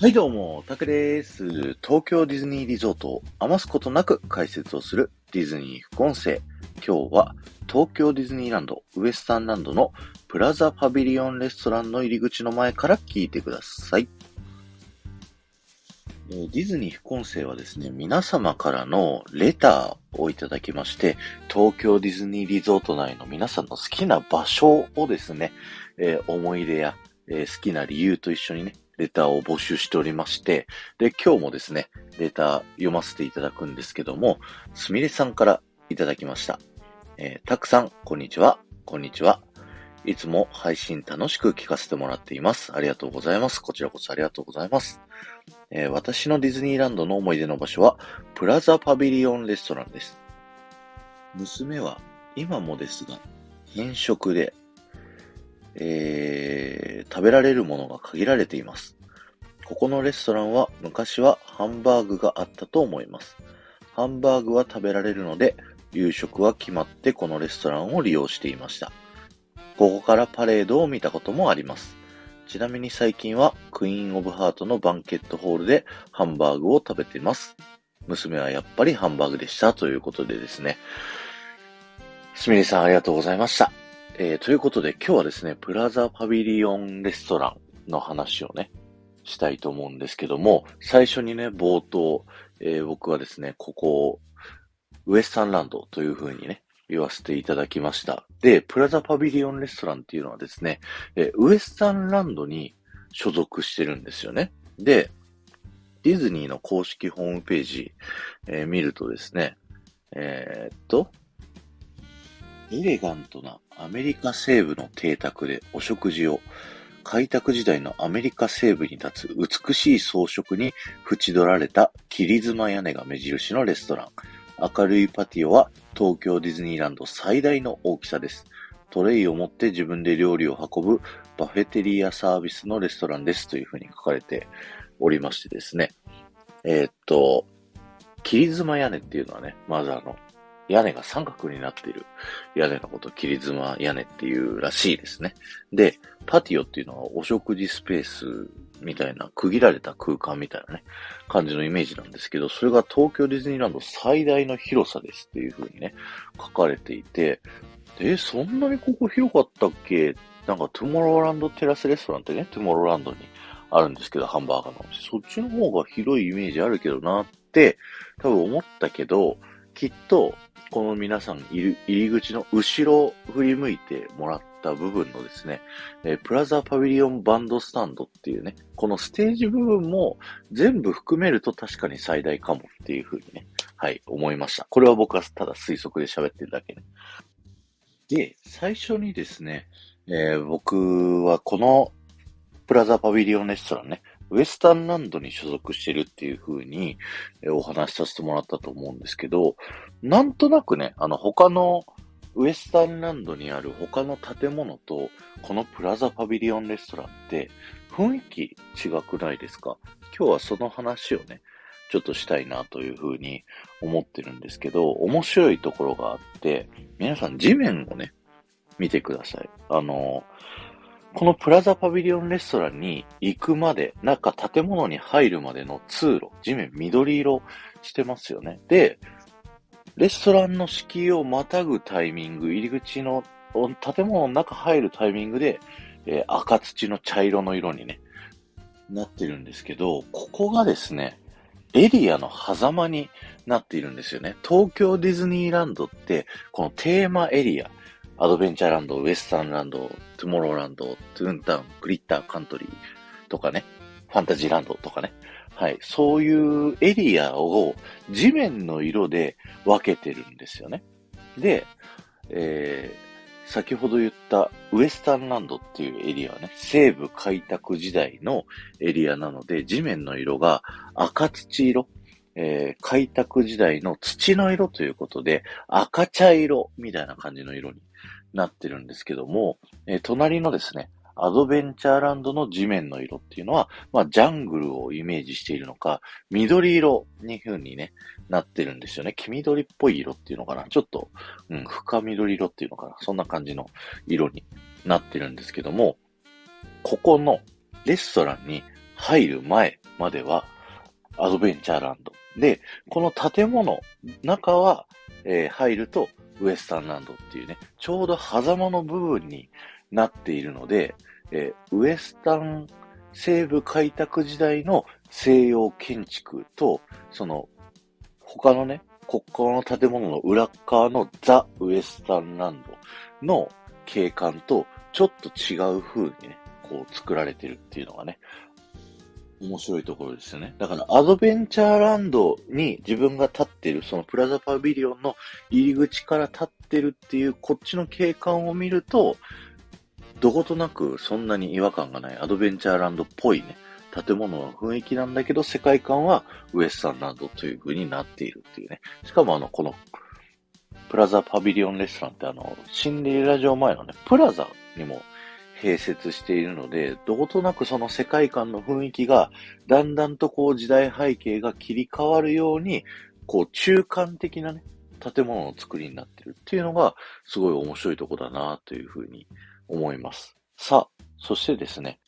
はいどうも、タクです。東京ディズニーリゾートを余すことなく解説をするディズニー副音声。今日は東京ディズニーランドウエスタンランドのプラザパビリオンレストランの入り口の前から聞いてください。ディズニー副音声はですね、皆様からのレターをいただきまして、東京ディズニーリゾート内の皆さんの好きな場所をですね、えー、思い出や、えー、好きな理由と一緒にね、レターを募集しておりまして、で、今日もですね、レター読ませていただくんですけども、すみれさんからいただきました。えー、たくさん、こんにちは、こんにちは。いつも配信楽しく聞かせてもらっています。ありがとうございます。こちらこそありがとうございます。えー、私のディズニーランドの思い出の場所は、プラザパビリオンレストランです。娘は、今もですが、偏食で、えー、食べられるものが限られています。ここのレストランは昔はハンバーグがあったと思います。ハンバーグは食べられるので、夕食は決まってこのレストランを利用していました。ここからパレードを見たこともあります。ちなみに最近はクイーンオブハートのバンケットホールでハンバーグを食べています。娘はやっぱりハンバーグでしたということでですね。すみれさんありがとうございました。えー、ということで今日はですね、プラザパビリオンレストランの話をね、したいと思うんですけども、最初にね、冒頭、えー、僕はですね、ここ、ウエスタンランドという風にね、言わせていただきました。で、プラザパビリオンレストランっていうのはですね、えー、ウエスタンランドに所属してるんですよね。で、ディズニーの公式ホームページ、えー、見るとですね、えー、っと、エレガントなアメリカ西部の邸宅でお食事を、開拓時代のアメリカ西部に立つ美しい装飾に縁取られた切妻屋根が目印のレストラン。明るいパティオは東京ディズニーランド最大の大きさです。トレイを持って自分で料理を運ぶバフェテリアサービスのレストランですというふうに書かれておりましてですね。えー、っと、切妻屋根っていうのはね、まずあの、屋根が三角になっている屋根のこと、切妻屋根っていうらしいですね。で、パティオっていうのはお食事スペースみたいな、区切られた空間みたいなね、感じのイメージなんですけど、それが東京ディズニーランド最大の広さですっていう風にね、書かれていて、え、そんなにここ広かったっけ？なんかトゥモローランドテラスレストランってね、トゥモローランドにあるんですけど、ハンバーガーの。そっちの方が広いイメージあるけどなって、多分思ったけど、きっと、この皆さん入り口の後ろを振り向いてもらった部分のですね、えー、プラザパビリオンバンドスタンドっていうね、このステージ部分も全部含めると確かに最大かもっていうふうにね、はい、思いました。これは僕はただ推測で喋ってるだけね。で、最初にですね、えー、僕はこのプラザパビリオンレストランね、ウエスタンランドに所属してるっていう風に、お話しさせてもらったと思うんですけど、なんとなくね、あの他のウエスタンランドにある他の建物と、このプラザパビリオンレストランって雰囲気違くないですか？今日はその話をね、ちょっとしたいなという風に思ってるんですけど、面白いところがあって、皆さん地面をね、見てください。あの、このプラザパビリオンレストランに行くまで、なんか建物に入るまでの通路、地面緑色してますよね。で、レストランの敷居をまたぐタイミング、入り口の建物の中入るタイミングで、えー、赤土の茶色の色にね、なってるんですけど、ここがですね、エリアの狭間になっているんですよね。東京ディズニーランドって、このテーマエリア、アドベンチャーランド、ウエスタンランド、トゥモローランド、トゥーンタウン、グリッターカントリーとかね、ファンタジーランドとかね。はい。そういうエリアを地面の色で分けてるんですよね。で、えー、先ほど言ったウエスタンランドっていうエリアはね、西部開拓時代のエリアなので、地面の色が赤土色、えー、開拓時代の土の色ということで、赤茶色みたいな感じの色になってるんですけども、えー、隣のですね、アドベンチャーランドの地面の色っていうのは、まあ、ジャングルをイメージしているのか、緑色に風にね、なってるんですよね。黄緑っぽい色っていうのかな。ちょっと、うん、深緑色っていうのかな。そんな感じの色になってるんですけども、ここのレストランに入る前まではアドベンチャーランド。で、この建物、中は、えー、入るとウエスタンランドっていうね、ちょうど狭間の部分になっているので、えー、ウエスタン西部開拓時代の西洋建築と、その、他のね、ここの建物の裏側のザ・ウエスタンランドの景観とちょっと違う風にね、こう作られてるっていうのがね、面白いところですよね。だからアドベンチャーランドに自分が立ってる、そのプラザパビリオンの入り口から立ってるっていうこっちの景観を見ると、どことなくそんなに違和感がないアドベンチャーランドっぽいね、建物の雰囲気なんだけど、世界観はウエスタンランドという風になっているっていうね。しかもあの、この、プラザパビリオンレストランってあの、シンデレラ城前のね、プラザにも併設しているので、どことなくその世界観の雰囲気が、だんだんとこう時代背景が切り替わるように、こう中間的なね、建物の作りになってるっていうのが、すごい面白いとこだなというふうに思います。さあ、そしてですね、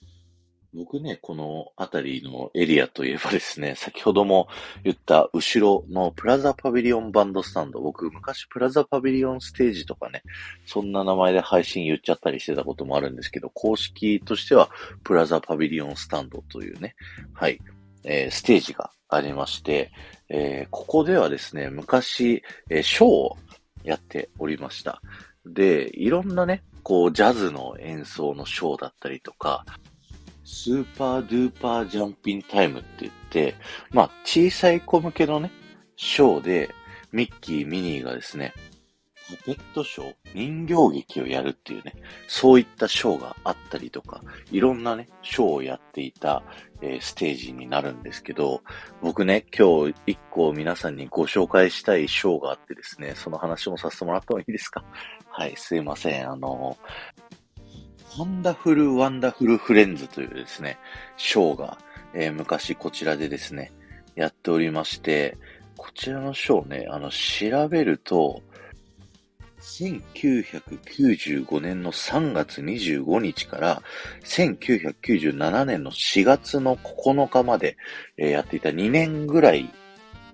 僕ね、この辺りのエリアといえばですね、先ほども言った後ろのプラザパビリオンバンドスタンド、僕昔プラザパビリオンステージとかね、そんな名前で配信言っちゃったりしてたこともあるんですけど、公式としてはプラザパビリオンスタンドというね、はい、えー、ステージがありまして、えー、ここではですね、昔、えー、ショーをやっておりました。で、いろんなね、こう、ジャズの演奏のショーだったりとか、スーパードゥーパージャンピンタイムって言って、まあ、小さい子向けのね、ショーで、ミッキー、ミニーがですね、パペットショー人形劇をやるっていうね、そういったショーがあったりとか、いろんなね、ショーをやっていた、えー、ステージになるんですけど、僕ね、今日一個皆さんにご紹介したいショーがあってですね、その話もさせてもらってもいいですか？はい、すいません。あのワンダフル・ワンダフル・フレンズというですね、ショーが、えー、昔こちらでですね、やっておりまして、こちらのショーね、あの、調べると、1995年の3月25日から1997年の4月の9日まで、えー、やっていた2年ぐらい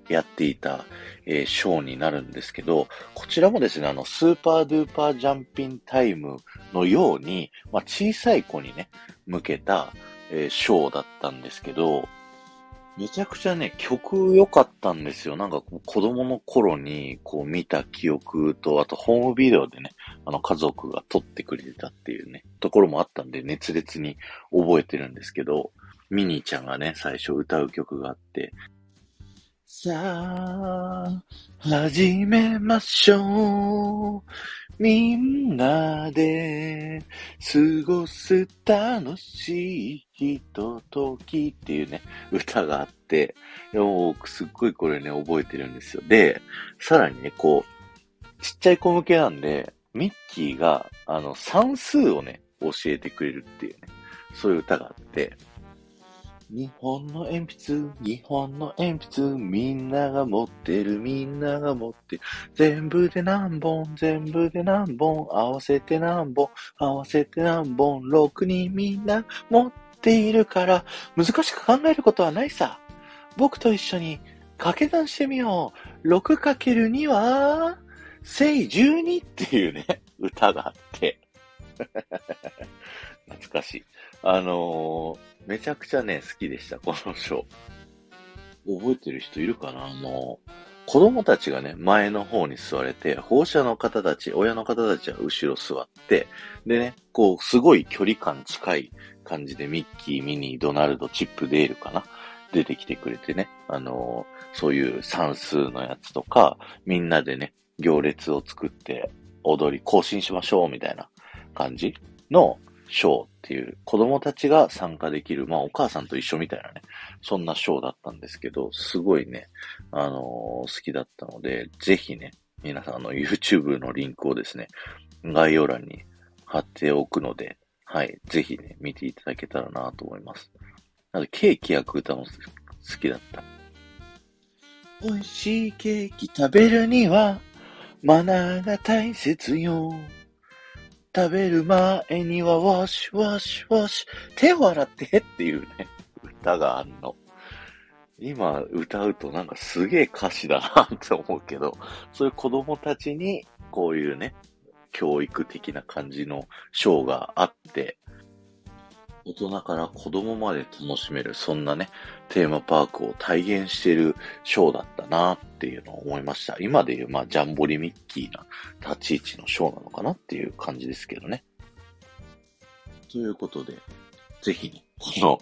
やっていた、えー、ショーになるんですけど、こちらもですね、あの、スーパードゥーパージャンピンタイムのように、まあ、小さい子にね、向けた、えー、ショーだったんですけど、めちゃくちゃね、曲良かったんですよ。なんか子供の頃にこう見た記憶と、あとホームビデオでね、あの家族が撮ってくれてたっていうね、ところもあったんで熱烈に覚えてるんですけど、ミニーちゃんがね、最初歌う曲があって、さあ、始めましょう。みんなで過ごす楽しいひとときっていうね、歌があって、もうすっごいこれね、覚えてるんですよ。で、さらにね、こう、ちっちゃい子向けなんで、ミッキーが、あの、算数をね、教えてくれるっていうね、そういう歌があって、日本の鉛筆、日本の鉛筆、みんなが持ってる、みんなが持ってる。全部で何本、全部で何本、合わせて何本、合わせて何本、6人みんな持っているから、難しく考えることはないさ。僕と一緒に掛け算してみよう。6×2 は、正12っていうね、歌があって。懐かしい。あのーめちゃくちゃね、好きでした、このショー。覚えてる人いるかな？あの、子供たちがね、前の方に座れて、放射の方たち、親の方たちは後ろ座って、でね、こう、すごい距離感近い感じでミッキー、ミニー、ドナルド、チップ、デールかな？出てきてくれてね、あのそういう算数のやつとか、みんなでね、行列を作って踊り、更新しましょうみたいな感じのショーっていう子供たちが参加できる、まあお母さんと一緒みたいなね、そんなショーだったんですけど、すごいね、あのー、好きだったので、ぜひね、皆さんの YouTube のリンクをですね、概要欄に貼っておくので、はい、ぜひね、見ていただけたらなと思います。あと、ケーキ焼く歌も好きだった。美味しいケーキ食べるには、マナーが大切よ。食べる前には、ワシワシワシ、手を洗ってっていうね、歌があんの。今歌うとなんかすげえ歌詞だなって思うけど、そういう子供たちにこういうね、教育的な感じのショーがあって、大人から子供まで楽しめる、そんなね、テーマパークを体現しているショーだったなっていうのを思いました。今でいう、まあ、ジャンボリミッキーな立ち位置のショーなのかなっていう感じですけどね。ということで、ぜひね、この、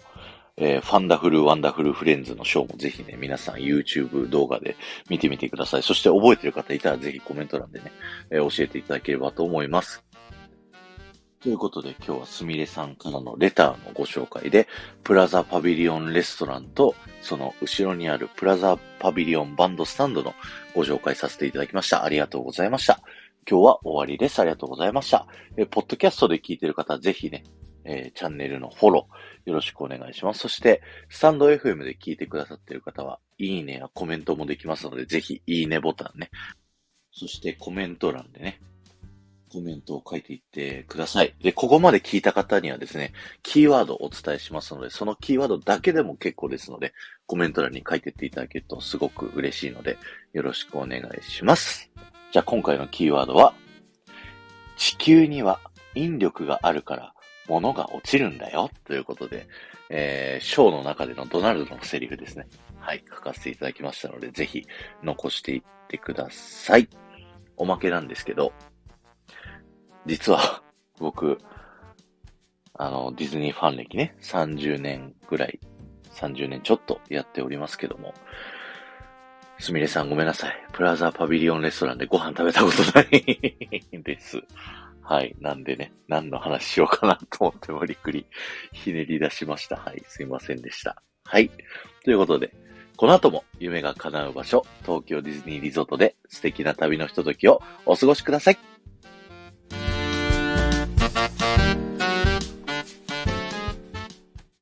えー、ファンダフルワンダフルフレンズのショーもぜひね、皆さん YouTube 動画で見てみてください。そして覚えてる方いたらぜひコメント欄でね、えー、教えていただければと思います。ということで今日はすみれさんからのレターのご紹介で、プラザパビリオンレストランと、その後ろにあるプラザパビリオンバンドスタンドのご紹介させていただきました。ありがとうございました。今日は終わりです。ありがとうございました。え、ポッドキャストで聞いてる方、ぜひね、えー、チャンネルのフォロー、よろしくお願いします。そして、スタンド FM で聞いてくださっている方は、いいねやコメントもできますので、ぜひ、いいねボタンね。そして、コメント欄でね、コメントを書いていってください。で、ここまで聞いた方にはですね、キーワードをお伝えしますので、そのキーワードだけでも結構ですので、コメント欄に書いていっていただけるとすごく嬉しいので、よろしくお願いします。じゃあ今回のキーワードは、地球には引力があるから物が落ちるんだよ。ということで、えー、ショーの中でのドナルドのセリフですね。はい、書かせていただきましたので、ぜひ残していってください。おまけなんですけど、実は僕、あの、ディズニーファン歴ね、30年ぐらい、30年ちょっとやっておりますけども、すみれさんごめんなさい。プラザパビリオンレストランでご飯食べたことないです。はい。なんでね、何の話しようかなと思って無理くりひねり出しました。はい。すいませんでした。はい。ということで、この後も夢が叶う場所、東京ディズニーリゾートで素敵な旅のひとときをお過ごしください。